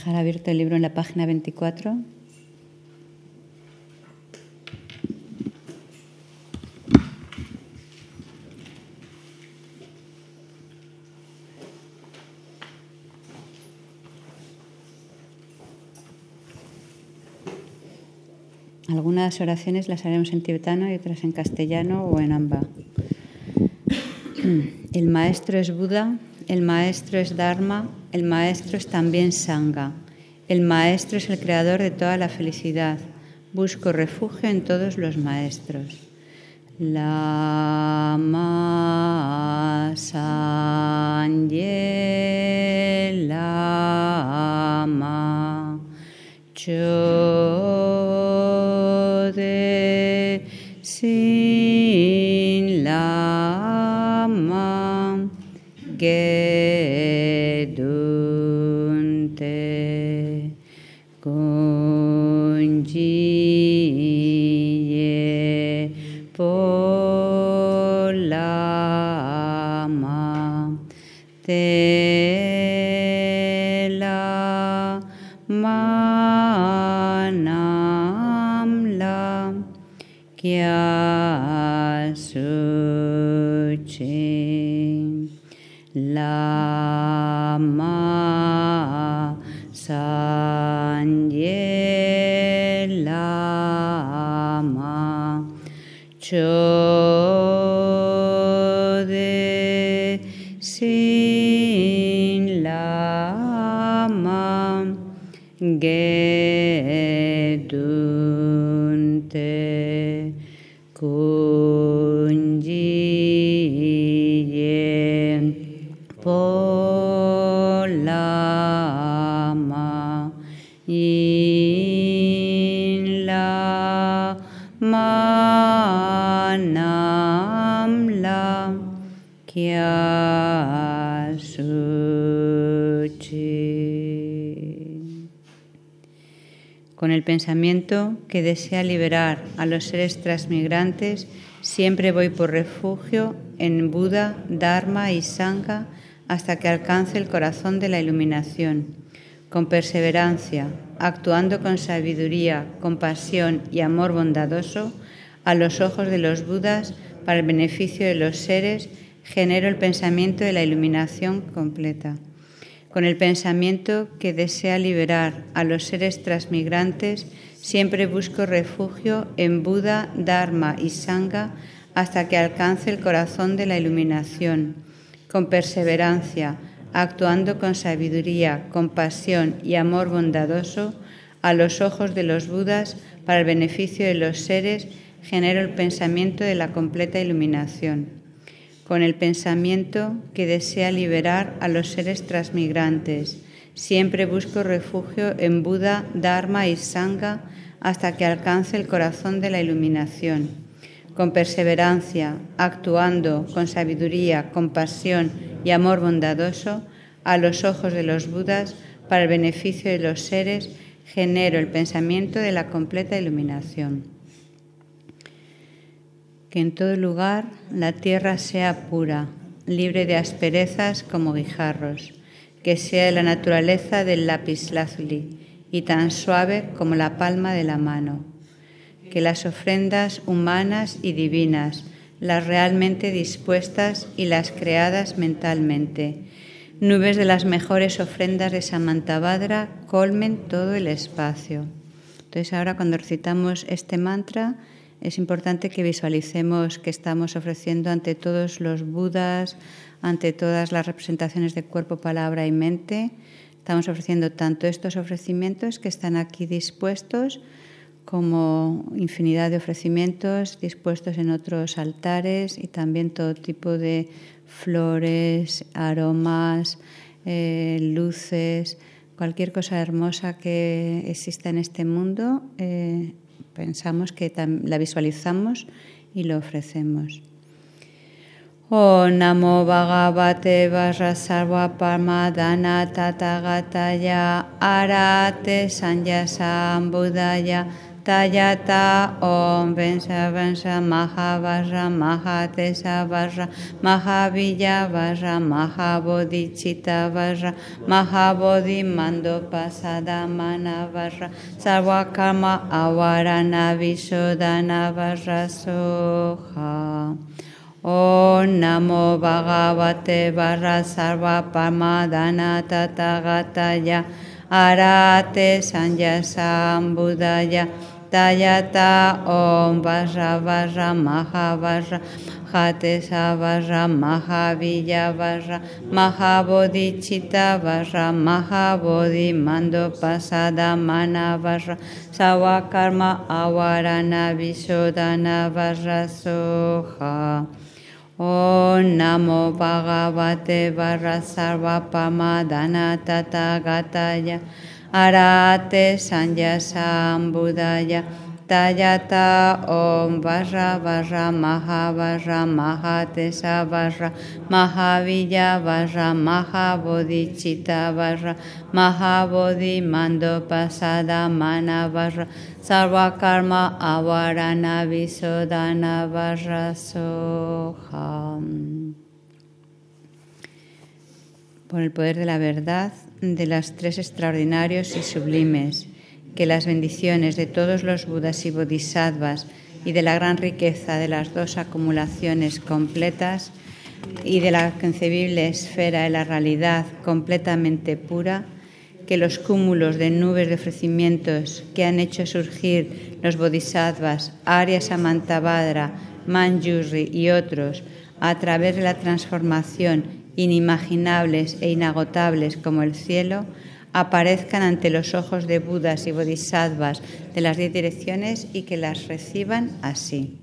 Dejar abierto el libro en la página 24. Algunas oraciones las haremos en tibetano y otras en castellano o en amba. El maestro es Buda, el maestro es Dharma, el maestro es también Sangha. El maestro es el creador de toda la felicidad. Busco refugio en todos los maestros. Lama Sanye Lama ge do Con el pensamiento que desea liberar a los seres transmigrantes, siempre voy por refugio en Buda, Dharma y Sangha hasta que alcance el corazón de la iluminación. Con perseverancia, actuando con sabiduría, compasión y amor bondadoso, a los ojos de los Budas, para el beneficio de los seres, genero el pensamiento de la iluminación completa con el pensamiento que desea liberar a los seres transmigrantes, siempre busco refugio en Buda, Dharma y Sangha hasta que alcance el corazón de la iluminación. Con perseverancia, actuando con sabiduría, compasión y amor bondadoso, a los ojos de los Budas, para el beneficio de los seres, genero el pensamiento de la completa iluminación con el pensamiento que desea liberar a los seres transmigrantes. Siempre busco refugio en Buda, Dharma y Sangha hasta que alcance el corazón de la iluminación. Con perseverancia, actuando con sabiduría, compasión y amor bondadoso, a los ojos de los Budas, para el beneficio de los seres, genero el pensamiento de la completa iluminación. Que en todo lugar la tierra sea pura, libre de asperezas como guijarros, que sea de la naturaleza del lapislázuli y tan suave como la palma de la mano, que las ofrendas humanas y divinas, las realmente dispuestas y las creadas mentalmente, nubes de las mejores ofrendas de Samantabhadra colmen todo el espacio. Entonces ahora cuando recitamos este mantra, es importante que visualicemos que estamos ofreciendo ante todos los Budas, ante todas las representaciones de cuerpo, palabra y mente. Estamos ofreciendo tanto estos ofrecimientos que están aquí dispuestos como infinidad de ofrecimientos dispuestos en otros altares y también todo tipo de flores, aromas, eh, luces, cualquier cosa hermosa que exista en este mundo. Eh, pensamos que la visualizamos y lo ofrecemos. O Namo Bhagavate Vajrasarva Parmadana Arate Sanyasam Buddhaya Tayata Om Vensa Vensa Mahavajra Mahatesa Vajra Mahavilla Vajra Mahabodhichita Vajra Mahabodhi Mando Pasada Mana Vajra Sarvakarma Avarana Vishodana Vajra Soha. Om Namo Bhagavate Vajra Sarva Parmadana Tathagataya Arate Sanyasam Buddhaya Tayata Om Vajra Vajra Maha Vajra Jate Savajra Mahavilla Vajra Mahabodhichita Vajra Mahabodhi Mando Pasada Mana Vajra Savakarma Avarana Vishodana Vajra Soha. Om Namo Bhagavate Vajra Sarva Pamadana Tathagataya Arate Sanyasam Buddhaya Tayata Om Vajra Vajra Maha Vajra Mahatesa Vajra Mahavilla Vajra Mahabodhichita Vajra Mahabodhi Mando Pasada Mana Vajra Sarva Karma Avarana Visodana Vajra Soham por el poder de la verdad, de las tres extraordinarios y sublimes, que las bendiciones de todos los Budas y Bodhisattvas y de la gran riqueza de las dos acumulaciones completas y de la concebible esfera de la realidad completamente pura, que los cúmulos de nubes de ofrecimientos que han hecho surgir los Bodhisattvas, Arya Samantabhadra, Manjusri y otros a través de la transformación inimaginables e inagotables como el cielo, aparezcan ante los ojos de Budas y Bodhisattvas de las diez direcciones y que las reciban así.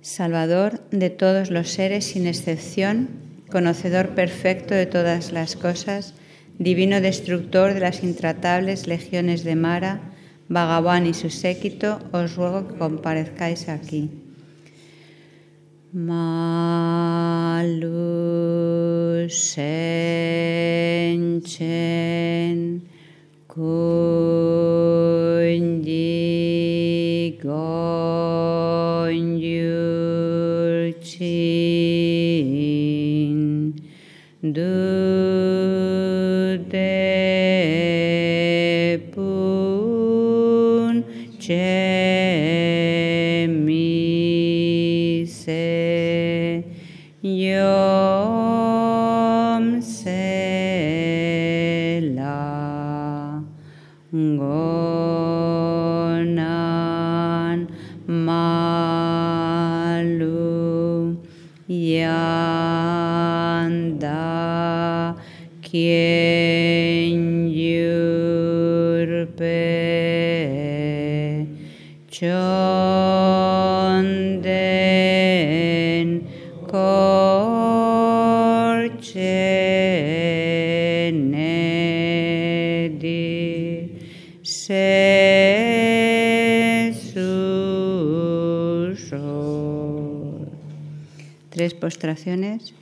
Salvador de todos los seres sin excepción, conocedor perfecto de todas las cosas, divino destructor de las intratables legiones de Mara, Bhagavan y su séquito, os ruego que comparezcáis aquí. Malu Senchen Kunji Tres postraciones.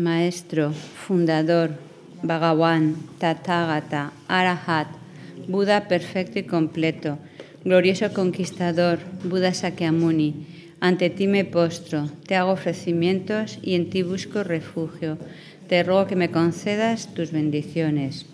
Maestro, Fundador, Bhagawan, Tathagata, Arahat, Buda perfecto y completo, glorioso conquistador, Buda Sakyamuni, ante ti me postro, te hago ofrecimientos y en ti busco refugio. Te ruego que me concedas tus bendiciones.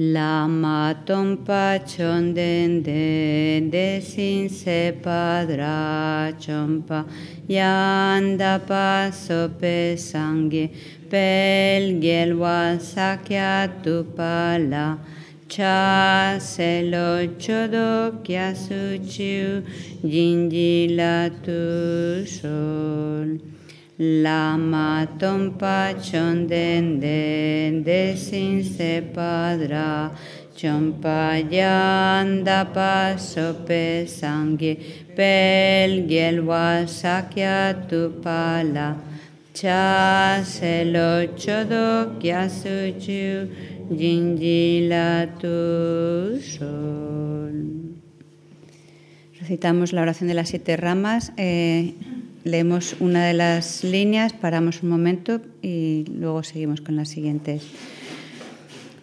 Lama tompa chonden de de sin se padra chompa. Yanda paso pe sangue pel gelwa sakya tu pala cha se lo chodo kya su chiu jinji la tu sol Lama tompa chonden den de sin se padra. Chompa yanda paso pe sangue pel gelwa sakya tu pala. Cha se lo chodo kya su tu sol. Recitamos la oración de las siete ramas eh, Leemos una de las líneas, paramos un momento y luego seguimos con las siguientes.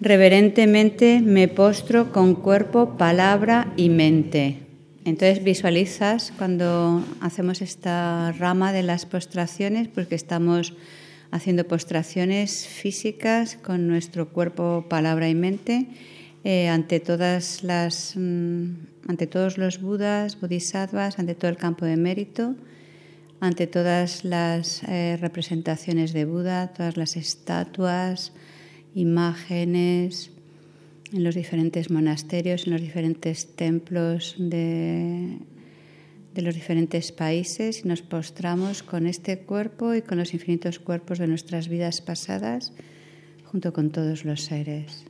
Reverentemente me postro con cuerpo, palabra y mente. Entonces visualizas cuando hacemos esta rama de las postraciones, porque estamos haciendo postraciones físicas con nuestro cuerpo, palabra y mente eh, ante todas las, mm, ante todos los budas, bodhisattvas, ante todo el campo de mérito ante todas las eh, representaciones de Buda, todas las estatuas, imágenes, en los diferentes monasterios, en los diferentes templos de, de los diferentes países y nos postramos con este cuerpo y con los infinitos cuerpos de nuestras vidas pasadas junto con todos los seres.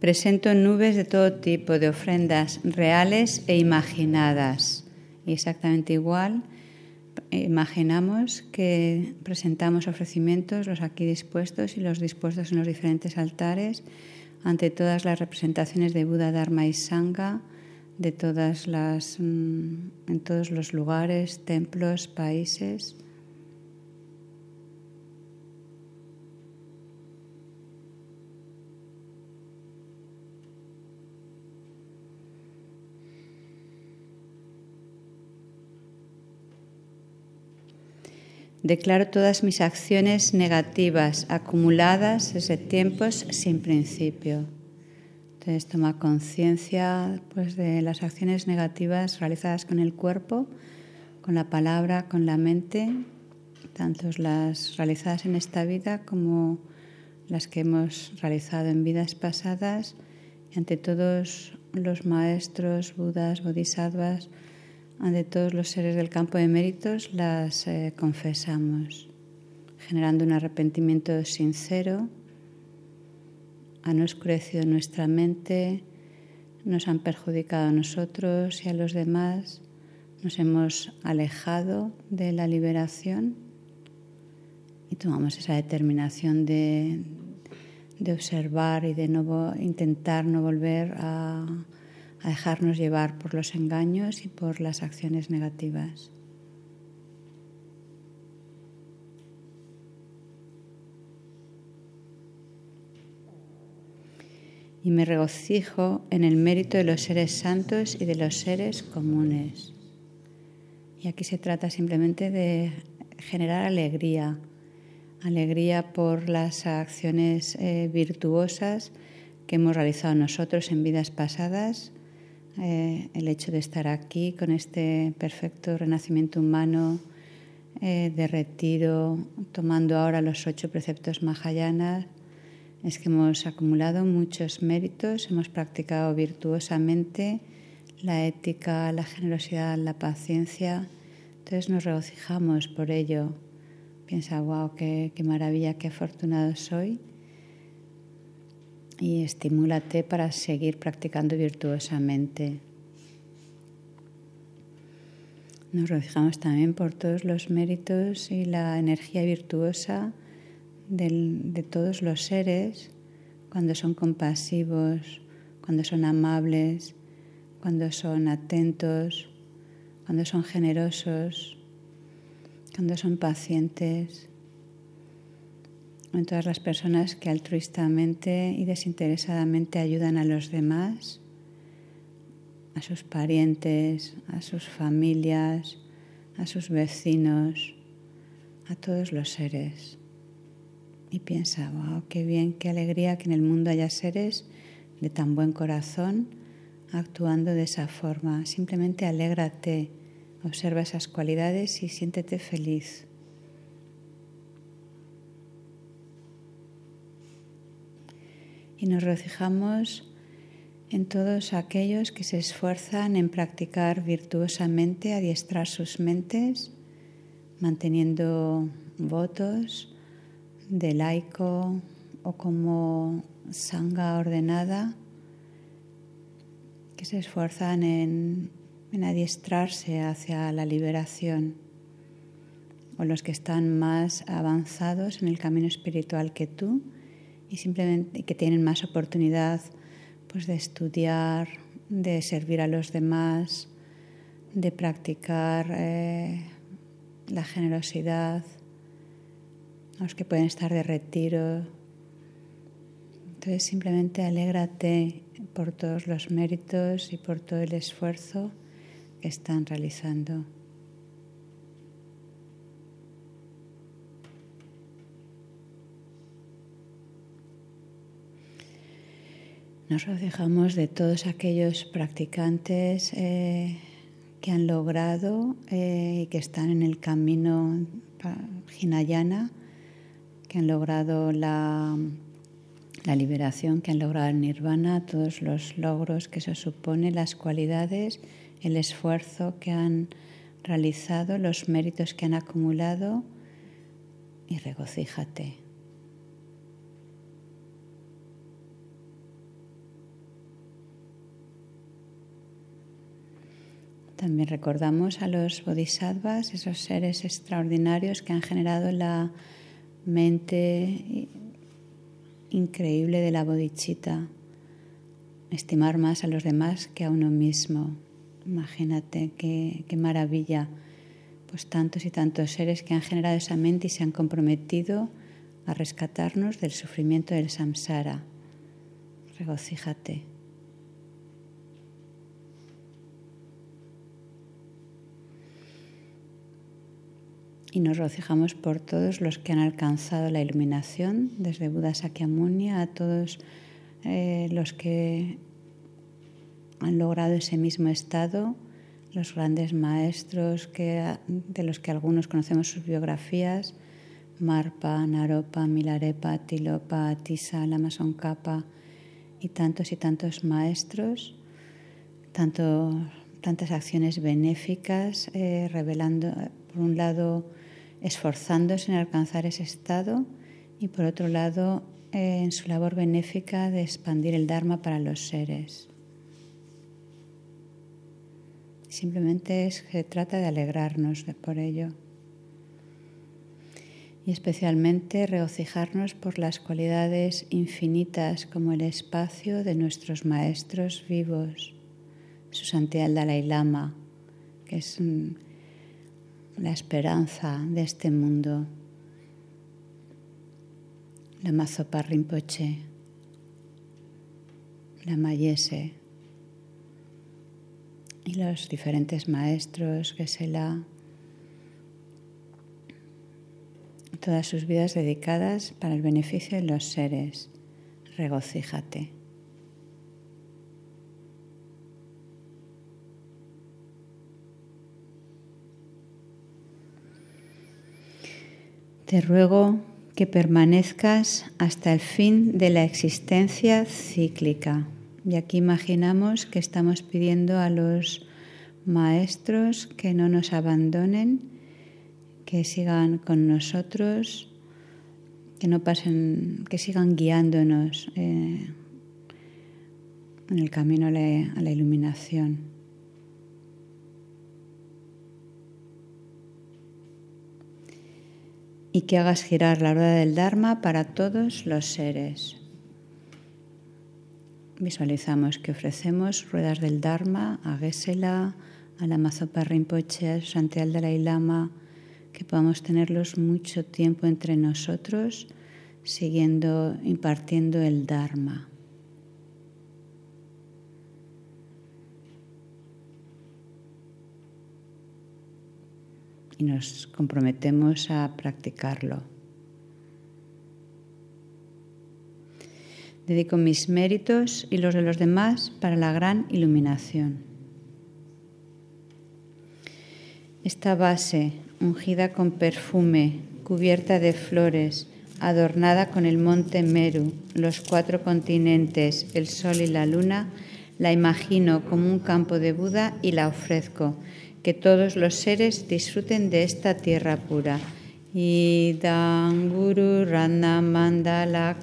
Presento nubes de todo tipo, de ofrendas reales e imaginadas. Y exactamente igual, imaginamos que presentamos ofrecimientos, los aquí dispuestos y los dispuestos en los diferentes altares, ante todas las representaciones de Buda, Dharma y Sangha, de todas las, mm, en todos los lugares, templos, países. Declaro todas mis acciones negativas acumuladas desde tiempos sin principio. Entonces toma conciencia pues, de las acciones negativas realizadas con el cuerpo, con la palabra, con la mente, tanto las realizadas en esta vida como las que hemos realizado en vidas pasadas y ante todos los maestros, budas, bodhisattvas, ante todos los seres del campo de méritos las eh, confesamos, generando un arrepentimiento sincero. Han oscurecido nuestra mente, nos han perjudicado a nosotros y a los demás, nos hemos alejado de la liberación y tomamos esa determinación de, de observar y de no, intentar no volver a a dejarnos llevar por los engaños y por las acciones negativas. Y me regocijo en el mérito de los seres santos y de los seres comunes. Y aquí se trata simplemente de generar alegría, alegría por las acciones eh, virtuosas que hemos realizado nosotros en vidas pasadas eh, el hecho de estar aquí con este perfecto renacimiento humano eh, de retiro, tomando ahora los ocho preceptos Mahayana, es que hemos acumulado muchos méritos, hemos practicado virtuosamente la ética, la generosidad, la paciencia. Entonces nos regocijamos por ello. Piensa, wow, qué, qué maravilla, qué afortunado soy y estimúlate para seguir practicando virtuosamente. Nos regocijamos también por todos los méritos y la energía virtuosa de todos los seres cuando son compasivos, cuando son amables, cuando son atentos, cuando son generosos, cuando son pacientes, en todas las personas que altruistamente y desinteresadamente ayudan a los demás, a sus parientes, a sus familias, a sus vecinos, a todos los seres. Y piensa, wow, qué bien, qué alegría que en el mundo haya seres de tan buen corazón actuando de esa forma. Simplemente alégrate, observa esas cualidades y siéntete feliz. Y nos regocijamos en todos aquellos que se esfuerzan en practicar virtuosamente, adiestrar sus mentes, manteniendo votos de laico o como sanga ordenada, que se esfuerzan en, en adiestrarse hacia la liberación, o los que están más avanzados en el camino espiritual que tú y simplemente que tienen más oportunidad pues, de estudiar, de servir a los demás, de practicar eh, la generosidad, los que pueden estar de retiro. Entonces simplemente alégrate por todos los méritos y por todo el esfuerzo que están realizando. Nos regocijamos de todos aquellos practicantes eh, que han logrado eh, y que están en el camino Hinayana, que han logrado la, la liberación, que han logrado el nirvana, todos los logros que se supone, las cualidades, el esfuerzo que han realizado, los méritos que han acumulado y regocíjate. También recordamos a los bodhisattvas, esos seres extraordinarios que han generado la mente increíble de la bodhichita. Estimar más a los demás que a uno mismo. Imagínate qué, qué maravilla. Pues tantos y tantos seres que han generado esa mente y se han comprometido a rescatarnos del sufrimiento del samsara. Regocíjate. Y nos regocijamos por todos los que han alcanzado la iluminación, desde Buda Sakyamuni a todos eh, los que han logrado ese mismo estado, los grandes maestros que, de los que algunos conocemos sus biografías, Marpa, Naropa, Milarepa, Tilopa, Tisa, Lama Tsongkhapa y tantos y tantos maestros, tanto, tantas acciones benéficas, eh, revelando, por un lado, esforzándose en alcanzar ese estado y por otro lado en su labor benéfica de expandir el Dharma para los seres. Simplemente se trata de alegrarnos por ello y especialmente regocijarnos por las cualidades infinitas como el espacio de nuestros maestros vivos, su santidad el Dalai Lama, que es un la esperanza de este mundo. La Mazopa Rinpoche, la Mayese y los diferentes maestros que se la todas sus vidas dedicadas para el beneficio de los seres. Regocíjate. Te ruego que permanezcas hasta el fin de la existencia cíclica. Y aquí imaginamos que estamos pidiendo a los maestros que no nos abandonen, que sigan con nosotros, que no pasen, que sigan guiándonos eh, en el camino a la iluminación. Y que hagas girar la rueda del Dharma para todos los seres. Visualizamos que ofrecemos ruedas del Dharma a Gesela, a la Mazopa Rinpoche, a Santial Dalai Lama, que podamos tenerlos mucho tiempo entre nosotros, siguiendo, impartiendo el Dharma. Y nos comprometemos a practicarlo. Dedico mis méritos y los de los demás para la gran iluminación. Esta base, ungida con perfume, cubierta de flores, adornada con el monte Meru, los cuatro continentes, el sol y la luna, la imagino como un campo de Buda y la ofrezco que todos los seres disfruten de esta tierra pura. Idanguru Rana Mandala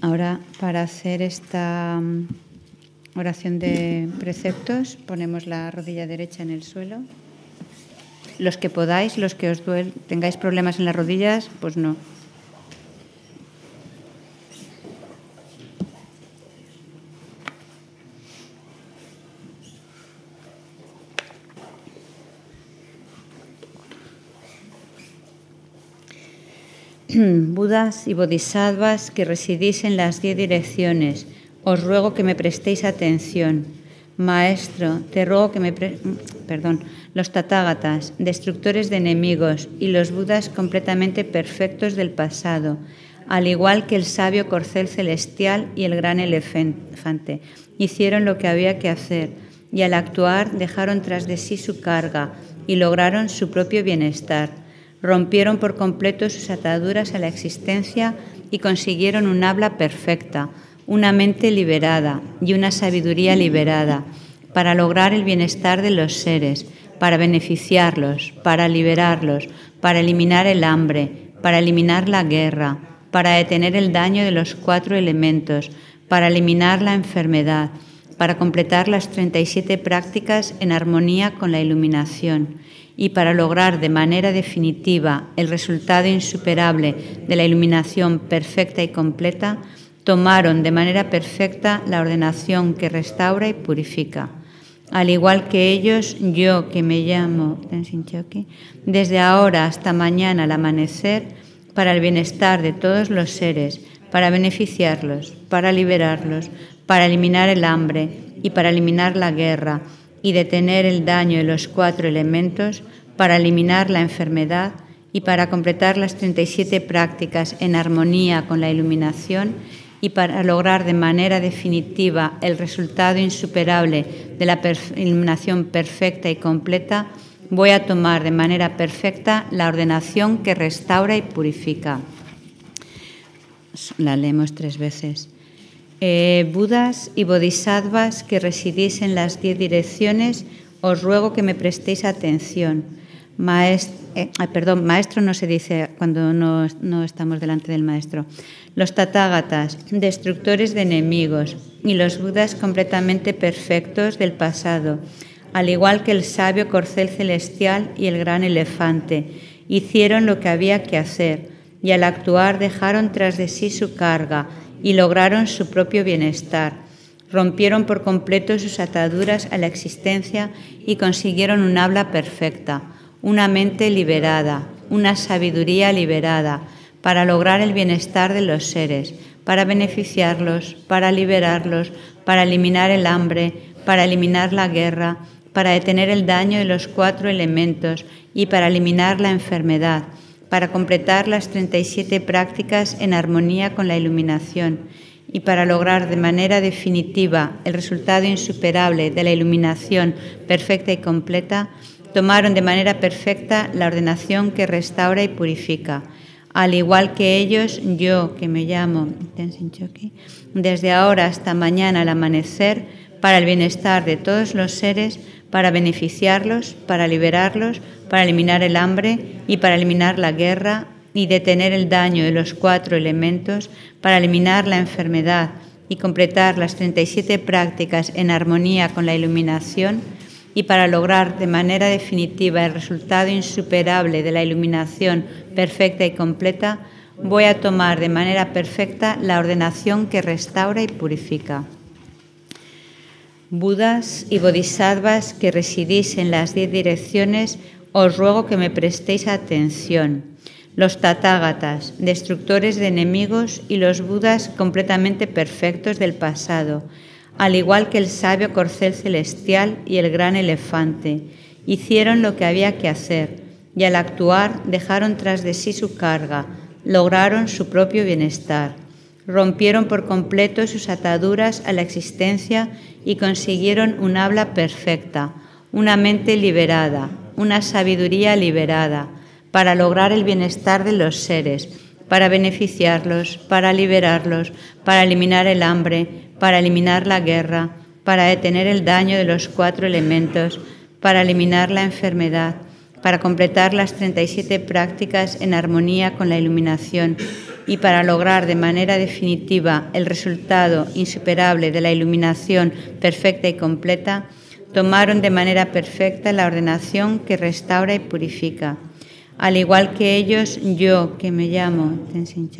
Ahora, para hacer esta mm, oración de preceptos, ponemos la rodilla derecha en el suelo. Los que podáis, los que os tengáis problemas en las rodillas, pues no. Budas y Bodhisattvas que residís en las diez direcciones, os ruego que me prestéis atención. Maestro, te ruego que me... Perdón, los tatágatas, destructores de enemigos, y los Budas completamente perfectos del pasado, al igual que el sabio corcel celestial y el gran elefante, hicieron lo que había que hacer, y al actuar dejaron tras de sí su carga y lograron su propio bienestar rompieron por completo sus ataduras a la existencia y consiguieron un habla perfecta, una mente liberada y una sabiduría liberada para lograr el bienestar de los seres, para beneficiarlos, para liberarlos, para eliminar el hambre, para eliminar la guerra, para detener el daño de los cuatro elementos, para eliminar la enfermedad, para completar las 37 prácticas en armonía con la iluminación y para lograr de manera definitiva el resultado insuperable de la iluminación perfecta y completa, tomaron de manera perfecta la ordenación que restaura y purifica. Al igual que ellos, yo que me llamo desde ahora hasta mañana al amanecer, para el bienestar de todos los seres, para beneficiarlos, para liberarlos, para eliminar el hambre y para eliminar la guerra, y detener el daño de los cuatro elementos para eliminar la enfermedad y para completar las 37 prácticas en armonía con la iluminación y para lograr de manera definitiva el resultado insuperable de la iluminación perfecta y completa, voy a tomar de manera perfecta la ordenación que restaura y purifica. La leemos tres veces. Eh, Budas y Bodhisattvas que residís en las diez direcciones, os ruego que me prestéis atención. Maestro, eh, perdón, maestro no se dice cuando no, no estamos delante del maestro. Los tatágatas, destructores de enemigos, y los budas completamente perfectos del pasado, al igual que el sabio corcel celestial y el gran elefante, hicieron lo que había que hacer, y al actuar dejaron tras de sí su carga, y lograron su propio bienestar. Rompieron por completo sus ataduras a la existencia y consiguieron un habla perfecta, una mente liberada, una sabiduría liberada, para lograr el bienestar de los seres, para beneficiarlos, para liberarlos, para eliminar el hambre, para eliminar la guerra, para detener el daño de los cuatro elementos y para eliminar la enfermedad para completar las 37 prácticas en armonía con la iluminación y para lograr de manera definitiva el resultado insuperable de la iluminación perfecta y completa, tomaron de manera perfecta la ordenación que restaura y purifica. Al igual que ellos, yo, que me llamo desde ahora hasta mañana al amanecer, para el bienestar de todos los seres, para beneficiarlos, para liberarlos, para eliminar el hambre y para eliminar la guerra y detener el daño de los cuatro elementos, para eliminar la enfermedad y completar las 37 prácticas en armonía con la iluminación, y para lograr de manera definitiva el resultado insuperable de la iluminación perfecta y completa, voy a tomar de manera perfecta la ordenación que restaura y purifica. Budas y bodhisattvas que residís en las diez direcciones, os ruego que me prestéis atención. Los tatágatas, destructores de enemigos, y los budas completamente perfectos del pasado, al igual que el sabio corcel celestial y el gran elefante, hicieron lo que había que hacer, y al actuar dejaron tras de sí su carga, lograron su propio bienestar, rompieron por completo sus ataduras a la existencia y consiguieron un habla perfecta, una mente liberada, una sabiduría liberada, para lograr el bienestar de los seres, para beneficiarlos, para liberarlos, para eliminar el hambre, para eliminar la guerra, para detener el daño de los cuatro elementos, para eliminar la enfermedad, para completar las 37 prácticas en armonía con la iluminación y para lograr de manera definitiva el resultado insuperable de la iluminación perfecta y completa, tomaron de manera perfecta la ordenación que restaura y purifica. Al igual que ellos, yo, que me llamo Tenzin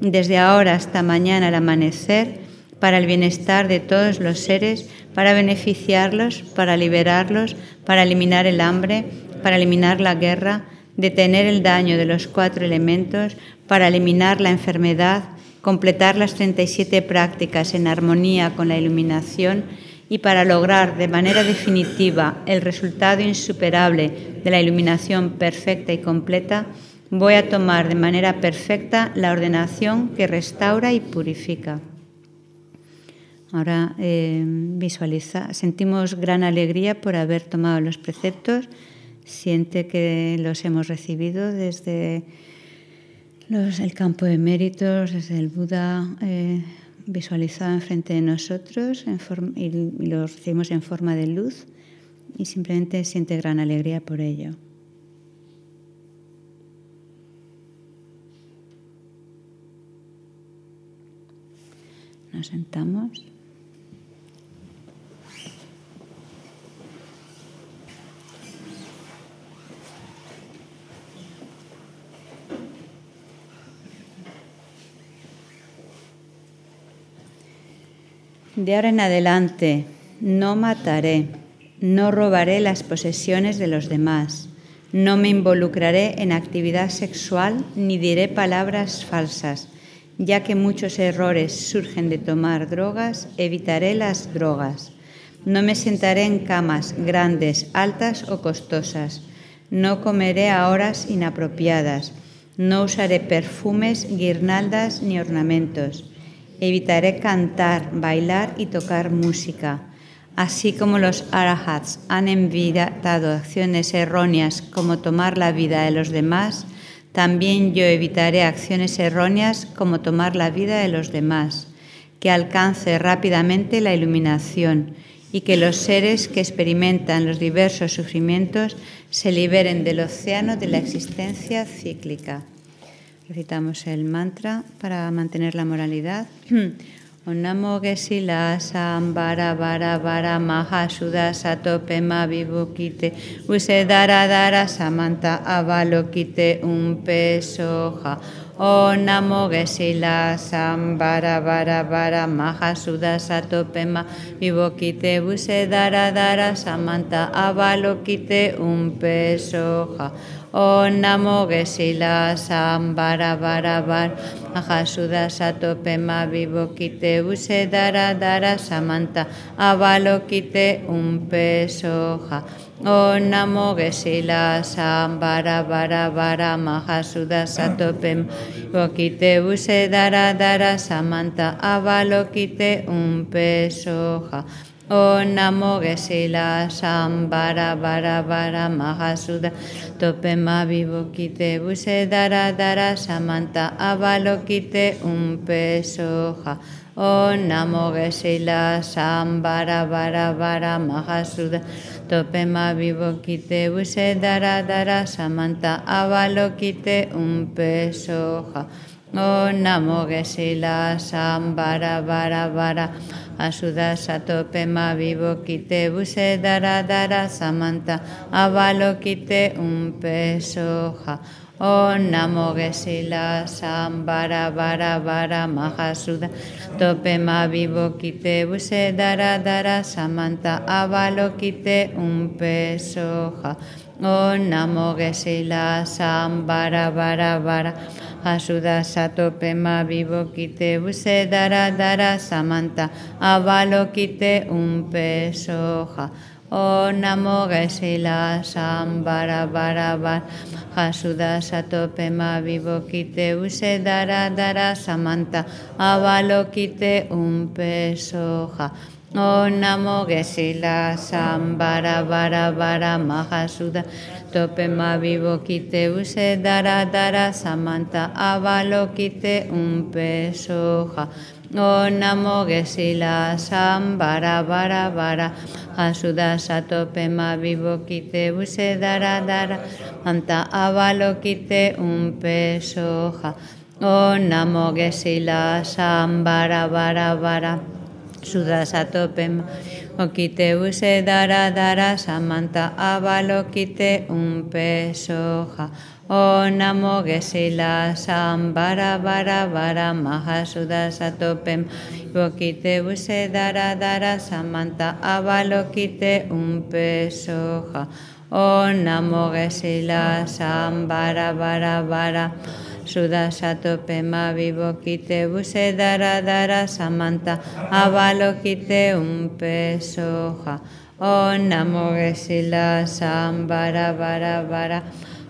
desde ahora hasta mañana al amanecer, para el bienestar de todos los seres, para beneficiarlos, para liberarlos, para eliminar el hambre, para eliminar la guerra, detener el daño de los cuatro elementos, para eliminar la enfermedad, completar las 37 prácticas en armonía con la iluminación y para lograr de manera definitiva el resultado insuperable de la iluminación perfecta y completa, voy a tomar de manera perfecta la ordenación que restaura y purifica. Ahora eh, visualiza, sentimos gran alegría por haber tomado los preceptos siente que los hemos recibido desde el campo de méritos, desde el Buda eh, visualizado enfrente de nosotros y, y los recibimos en forma de luz y simplemente siente gran alegría por ello. Nos sentamos. De ahora en adelante no mataré, no robaré las posesiones de los demás, no me involucraré en actividad sexual ni diré palabras falsas. Ya que muchos errores surgen de tomar drogas, evitaré las drogas. No me sentaré en camas grandes, altas o costosas. No comeré a horas inapropiadas. No usaré perfumes, guirnaldas ni ornamentos Evitaré cantar, bailar y tocar música. Así como los arahats han evitado acciones erróneas como tomar la vida de los demás, también yo evitaré acciones erróneas como tomar la vida de los demás, que alcance rápidamente la iluminación y que los seres que experimentan los diversos sufrimientos se liberen del océano de la existencia cíclica. Recitamos el mantra para mantener la moralidad. Onamo gesila sambara bara bara maha suda sato pema vivukite usedara dara samanta avalokite un pesoja. Om Namo Gesila Sambara Bara Bara Maha Suda Sato Pema Vivokite Busedara Dara Samanta Avalokite Un Pesoja. Om Namo Gesila Sambara Bara Bara Mahasuda Sato Pema Vivokite Busedara Dara Samanta. Avalokite Un Pesoja. Om Namo Gesila Sambara Bara Bara Mahasuda Satopem Vokite Use Dara Dara Samanta. Avalokite Un Pesoja Om Namo Sambara Bara Bara Mahasuda Topema Vivokite Use Dara Dara Samanta Avalokite Un Pesoja Om Namo Sambara Bara Bara Mahasuda Topema Vivokite Use Dara Dara Samanta Avalokite Un Pesoja Om Namo Gesila Sambara Vara Vara Asuda Sato Pema Vivo Kite Buse Dara Samanta Avalo Kite Un Pesoja Om Namo Gesila Sambara Vara Vara Mahasuda Topema Vivo Kite Buse Dara Samanta Avalo Kite Un Pesoja Om Namo Gesila Sambara Vara Vara Asuda Sato Pema Vivo Kite Buse Dara Dara Samanta Avalo Kite Un Pesoja Om Namo Gesila Sambara Vara Vara Hasuda Vivo Kite Buse Dara Dara Samanta Avalo Kite Un Pesoja Om Namo Gesila Sambara Vara Vara Mahasuda Tope ma vivo kite use dara dara samanta avalo un pesoja. Om Namo Gesila Sambara Vara Vara Asuda Sato Pema Vivo Kite Use Dara Dara Anta Avalo Un Pesoja Om Namo Gesila Sambara Vara Vara Suda Sato Pema Okite use dara dara samanta avalo kite un pesoja. O namo gesila sambara vara vara mahasuda satopem. Okite use dara dara samanta avalo kite un pesoja. O namo gesila sambara vara vara. Suda Sato Pema Vivo Kite Buse Dara Samanta Avalo Kite Un Pesoja Om Namo Gesila Sambara Vara Vara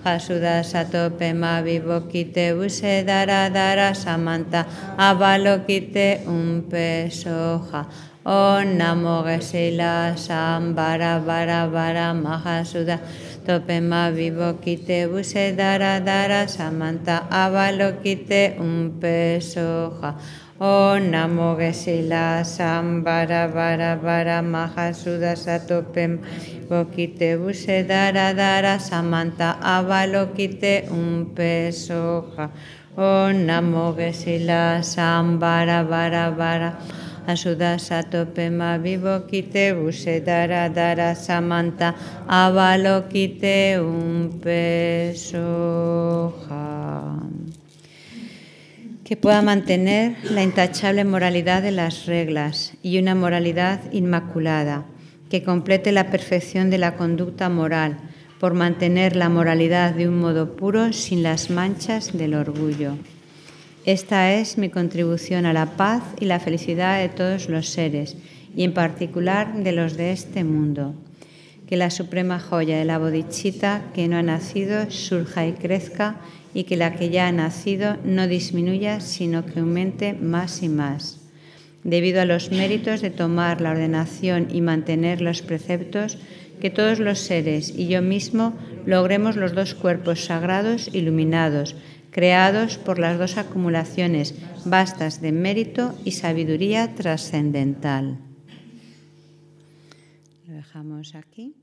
Hasuda Sato Pema Vivo Kite Buse Dara Samanta Avalo Kite Un Pesoja Om Namo Gesila Sambara Vara Vara Mahasuda Topema vivo kite buse dara samanta avalo kite un pesoja. Om namo gesila sambara vara vara mahasuda satopem kite buse dara samanta avalo kite un pesoja. Om namo gesila sambara vara vara Asuda Samanta Un Pesoja. Que pueda mantener la intachable moralidad de las reglas y una moralidad inmaculada. Que complete la perfección de la conducta moral por mantener la moralidad de un modo puro sin las manchas del orgullo. Esta es mi contribución a la paz y la felicidad de todos los seres, y en particular de los de este mundo. Que la suprema joya de la bodichita que no ha nacido surja y crezca, y que la que ya ha nacido no disminuya, sino que aumente más y más. Debido a los méritos de tomar la ordenación y mantener los preceptos, que todos los seres y yo mismo logremos los dos cuerpos sagrados iluminados, creados por las dos acumulaciones vastas de mérito y sabiduría trascendental. Lo dejamos aquí.